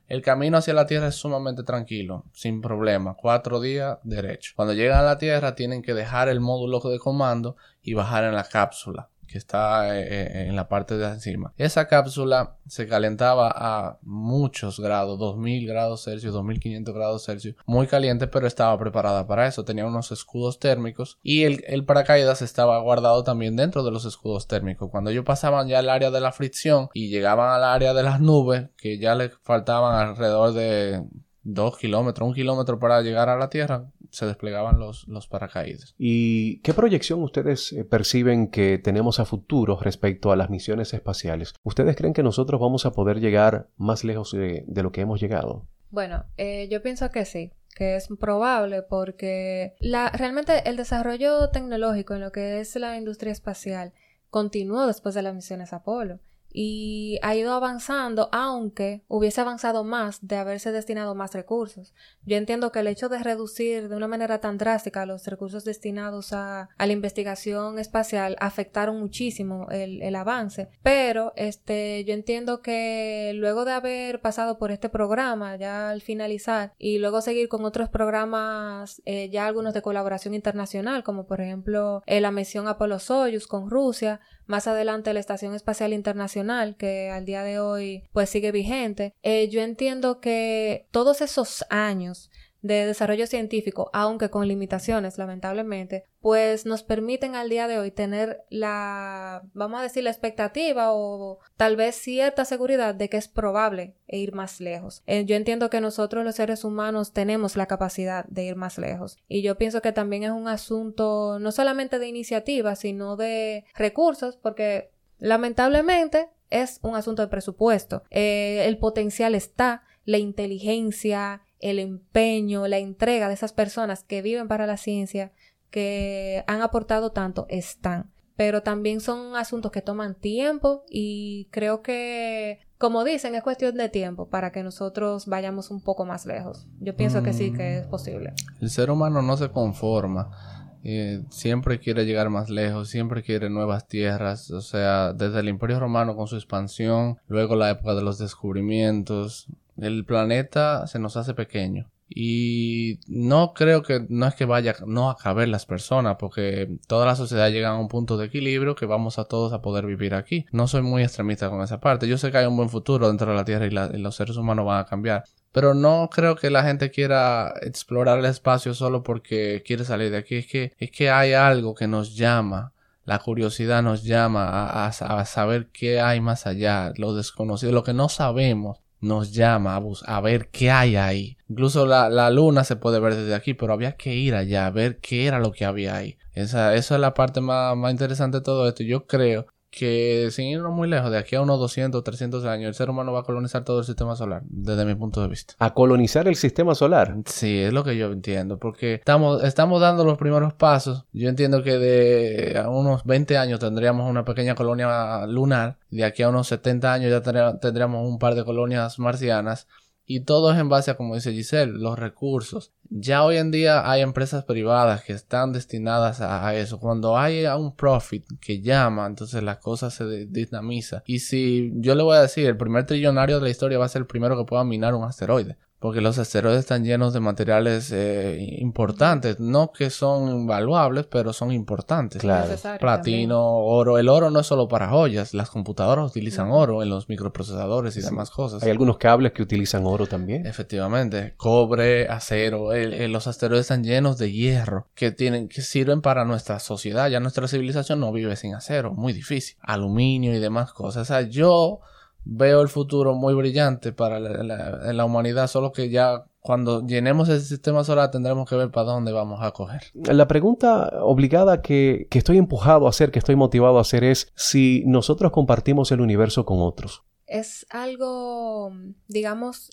El camino hacia la Tierra es sumamente tranquilo, sin problema. Cuatro días derecho. Cuando llegan a la Tierra tienen que dejar el módulo de comando y bajar en la cápsula que está eh, eh, en la parte de encima. Esa cápsula se calentaba a muchos grados, 2000 grados Celsius, 2500 grados Celsius, muy caliente, pero estaba preparada para eso. Tenía unos escudos térmicos y el, paracaídas estaba guardado también dentro de los escudos térmicos. Cuando ellos pasaban ya al área de la fricción y llegaban al área de las nubes, que ya les faltaban alrededor de dos kilómetros, un kilómetro para llegar a la Tierra, se desplegaban los, los paracaídas. ¿Y qué proyección ustedes eh, perciben que tenemos a futuro respecto a las misiones espaciales? ¿Ustedes creen que nosotros vamos a poder llegar más lejos de, lo que hemos llegado? Bueno, eh, yo pienso que sí que es probable porque la, realmente el desarrollo tecnológico en lo que es la industria espacial continuó después de las misiones Apolo y ha ido avanzando, aunque hubiese avanzado más de haberse destinado más recursos. Yo entiendo que el hecho de reducir de una manera tan drástica los recursos destinados a, la investigación espacial afectaron muchísimo el, avance, pero este, yo entiendo que luego de haber pasado por este programa, ya al finalizar, y luego seguir con otros programas, eh, ya algunos de colaboración internacional, como por ejemplo eh, la misión Apolo Soyuz con Rusia, más adelante la Estación Espacial Internacional, que al día de hoy pues sigue vigente, eh, yo entiendo que todos esos años de desarrollo científico, aunque con limitaciones, lamentablemente, pues nos permiten al día de hoy tener la, vamos a decir, la expectativa o tal vez cierta seguridad de que es probable ir más lejos. Eh, yo entiendo que nosotros los seres humanos tenemos la capacidad de ir más lejos y yo pienso que también es un asunto no solamente de iniciativa, sino de recursos, porque lamentablemente es un asunto de presupuesto. Eh, el potencial está, la inteligencia, el empeño, la entrega de esas personas que viven para la ciencia, que han aportado tanto, están. Pero también son asuntos que toman tiempo y creo que, como dicen, es cuestión de tiempo para que nosotros vayamos un poco más lejos. Yo pienso que sí, que es mm. posible. El ser humano no se conforma. Eh, siempre quiere llegar más lejos, siempre quiere nuevas tierras, o sea, desde el Imperio Romano con su expansión, luego la época de los descubrimientos, el planeta se nos hace pequeño. Y no creo que no es que vaya no a caber las personas, porque toda la sociedad llega a un punto de equilibrio que vamos a todos a poder vivir aquí. No soy muy extremista con esa parte. Yo sé que hay un buen futuro dentro de la Tierra y, los seres humanos van a cambiar. Pero no creo que la gente quiera explorar el espacio solo porque quiere salir de aquí. Es que, es que hay algo que nos llama. La curiosidad nos llama a, saber qué hay más allá, lo desconocido, lo que no sabemos nos llama a, a ver qué hay ahí. Incluso la, la, luna se puede ver desde aquí, pero había que ir allá a ver qué era lo que había ahí. Esa, esa es la parte más, más interesante de todo esto. Yo creo que sin irnos muy lejos, de aquí a unos 200, 300 años, el ser humano va a colonizar todo el sistema solar, desde mi punto de vista. ¿A colonizar el sistema solar? Sí, es lo que yo entiendo, porque estamos, estamos dando los primeros pasos. Yo entiendo que de a unos 20 años tendríamos una pequeña colonia lunar, de aquí a unos 70 años ya tendríamos un par de colonias marcianas y todo es en base a, como dice Giselle, los recursos. Ya hoy en día hay empresas privadas que están destinadas a, eso. Cuando hay un profit que llama, entonces la cosa se dinamiza. Y si yo le voy a decir, el primer trillonario de la historia va a ser el primero que pueda minar un asteroide porque los asteroides están llenos de materiales eh, importantes, no que son invaluables, pero son importantes. Claro. Platino, oro. El oro no es solo para joyas, las computadoras utilizan oro en los microprocesadores y demás cosas. Hay algunos cables que utilizan oro también. Efectivamente, cobre, acero. los asteroides están llenos de hierro que tienen que sirven para nuestra sociedad. Ya nuestra civilización no vive sin acero, muy difícil. Aluminio y demás cosas. O sea, yo veo el futuro muy brillante para la, humanidad, solo que ya cuando llenemos el sistema solar tendremos que ver para dónde vamos a coger. La pregunta obligada que, que estoy empujado a hacer, que estoy motivado a hacer es si nosotros compartimos el universo con otros. Es algo, digamos,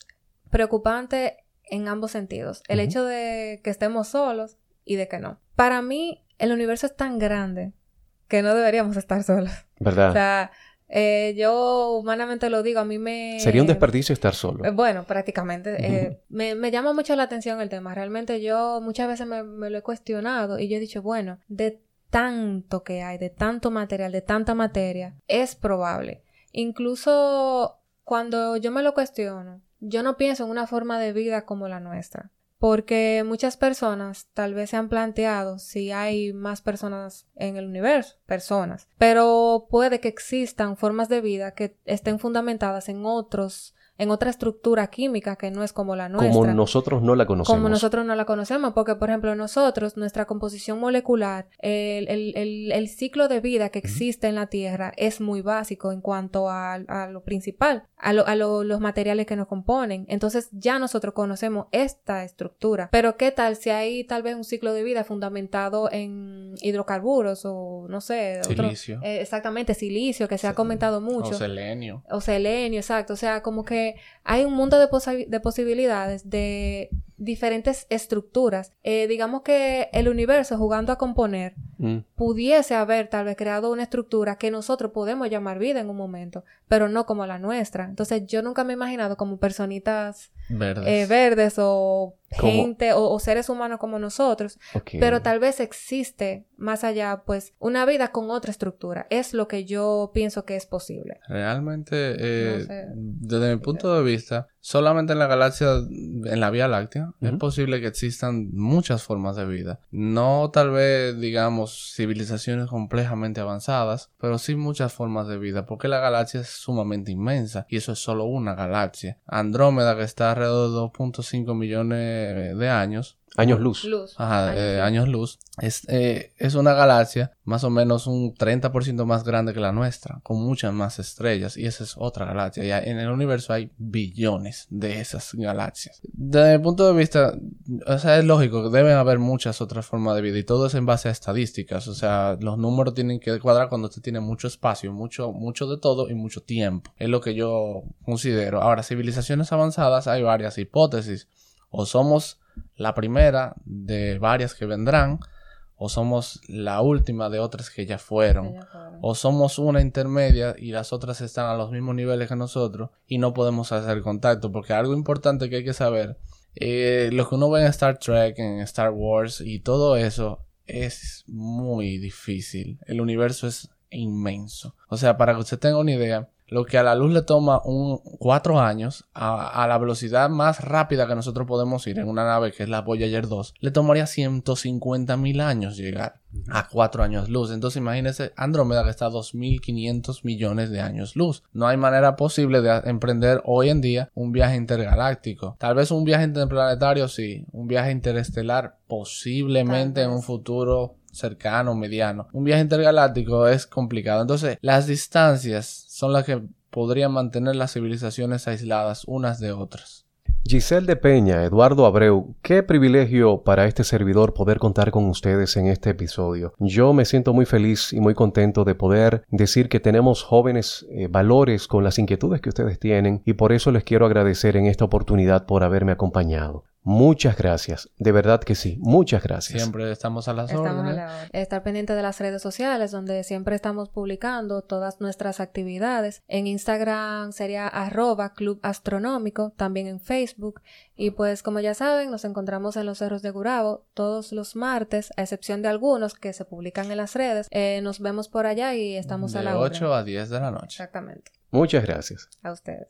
preocupante en ambos sentidos. El hecho de que estemos solos y de que no. Para mí, el universo es tan grande que no deberíamos estar solos. ¿Verdad? O sea, Eh, yo humanamente lo digo, a mí me... Sería un desperdicio estar solo. Eh, bueno, prácticamente. Eh, me, me, llama mucho la atención el tema. Realmente yo muchas veces me, me, lo he cuestionado y yo he dicho, bueno, de tanto que hay, de tanto material, de tanta materia, es probable. Incluso cuando yo me lo cuestiono, yo no pienso en una forma de vida como la nuestra. Porque muchas personas tal vez se han planteado si hay más personas en el universo, personas, pero puede que existan formas de vida que estén fundamentadas en otros en otra estructura química que no es como la nuestra. Como nosotros no la conocemos. Como nosotros no la conocemos, porque por ejemplo nosotros, nuestra composición molecular, el, el, el, ciclo de vida que existe en la Tierra es muy básico en cuanto a, a lo principal, a, lo, a los materiales que nos componen. Entonces ya nosotros conocemos esta estructura. Pero ¿qué tal si hay tal vez un ciclo de vida fundamentado en hidrocarburos o no sé, silicio. Eh, exactamente, silicio, que se ha comentado mucho. O selenio. O selenio, exacto. O sea, como que hay un mundo de, de posibilidades de diferentes estructuras. Eh, digamos que el universo jugando a componer mm. pudiese haber tal vez creado una estructura que nosotros podemos llamar vida en un momento, pero no como la nuestra. Entonces yo nunca me he imaginado como personitas verdes, verdes o gente o, seres humanos como nosotros, pero tal vez existe más allá, pues, una vida con otra estructura. Es lo que yo pienso que es posible. Realmente, eh, desde mi punto de vista, solamente en la galaxia, en la Vía Láctea, es posible que existan muchas formas de vida. No tal vez, digamos, civilizaciones complejamente avanzadas, pero sí muchas formas de vida, porque la galaxia es sumamente inmensa y eso es solo una galaxia. Andrómeda, que está alrededor de 2.5 millones de años. Años luz. Ajá, años, luz. Es, eh, es una galaxia más o menos un 30% más grande que la nuestra, con muchas más estrellas. Y esa es otra galaxia. Y en el universo hay billones de esas galaxias. Desde mi punto de vista, o sea, es lógico que deben haber muchas otras formas de vida. Y todo es en base a estadísticas. O sea, los números tienen que cuadrar cuando usted tiene mucho espacio, mucho, mucho de todo y mucho tiempo. Es lo que yo considero. Ahora, civilizaciones avanzadas, hay varias hipótesis o somos la primera de varias que vendrán, o somos la última de otras que ya fueron, o somos una intermedia y las otras están a los mismos niveles que nosotros y no podemos hacer contacto, porque algo importante que hay que saber, eh, lo que uno ve en Star Trek, en Star Wars y todo eso es muy difícil, el universo es inmenso, o sea, para que usted tenga una idea, lo que a la luz le toma un cuatro años a, la velocidad más rápida que nosotros podemos ir en una nave que es la Voyager 2, le tomaría 150 mil años llegar a cuatro años luz. Entonces imagínese Andrómeda que está a 2.500 millones de años luz. No hay manera posible de emprender hoy en día un viaje intergaláctico. Tal vez un viaje interplanetario sí, un viaje interestelar posiblemente en un futuro cercano, mediano. Un viaje intergaláctico es complicado. Entonces, las distancias son las que podrían mantener las civilizaciones aisladas unas de otras. Giselle de Peña, Eduardo Abreu, qué privilegio para este servidor poder contar con ustedes en este episodio. Yo me siento muy feliz y muy contento de poder decir que tenemos jóvenes eh, valores con las inquietudes que ustedes tienen y por eso les quiero agradecer en esta oportunidad por haberme acompañado. Muchas gracias, de verdad que sí, muchas gracias. Siempre estamos a las órdenes. Estar pendiente de las redes sociales donde siempre estamos publicando todas nuestras actividades. En Instagram sería arroba club astronómico, también en Facebook. Y pues como ya saben, nos encontramos en los cerros de Gurabo todos los martes, a excepción de algunos que se publican en las redes. Eh, nos vemos por allá y estamos a la 8 a 10 de la noche. Exactamente. Muchas gracias. A ustedes.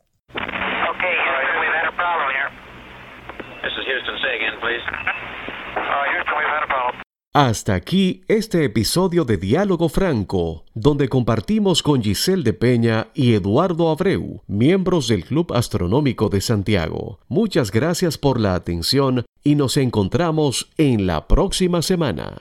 Hasta aquí este episodio de Diálogo Franco, donde compartimos con Giselle de Peña y Eduardo Abreu, miembros del Club Astronómico de Santiago. Muchas gracias por la atención y nos encontramos en la próxima semana.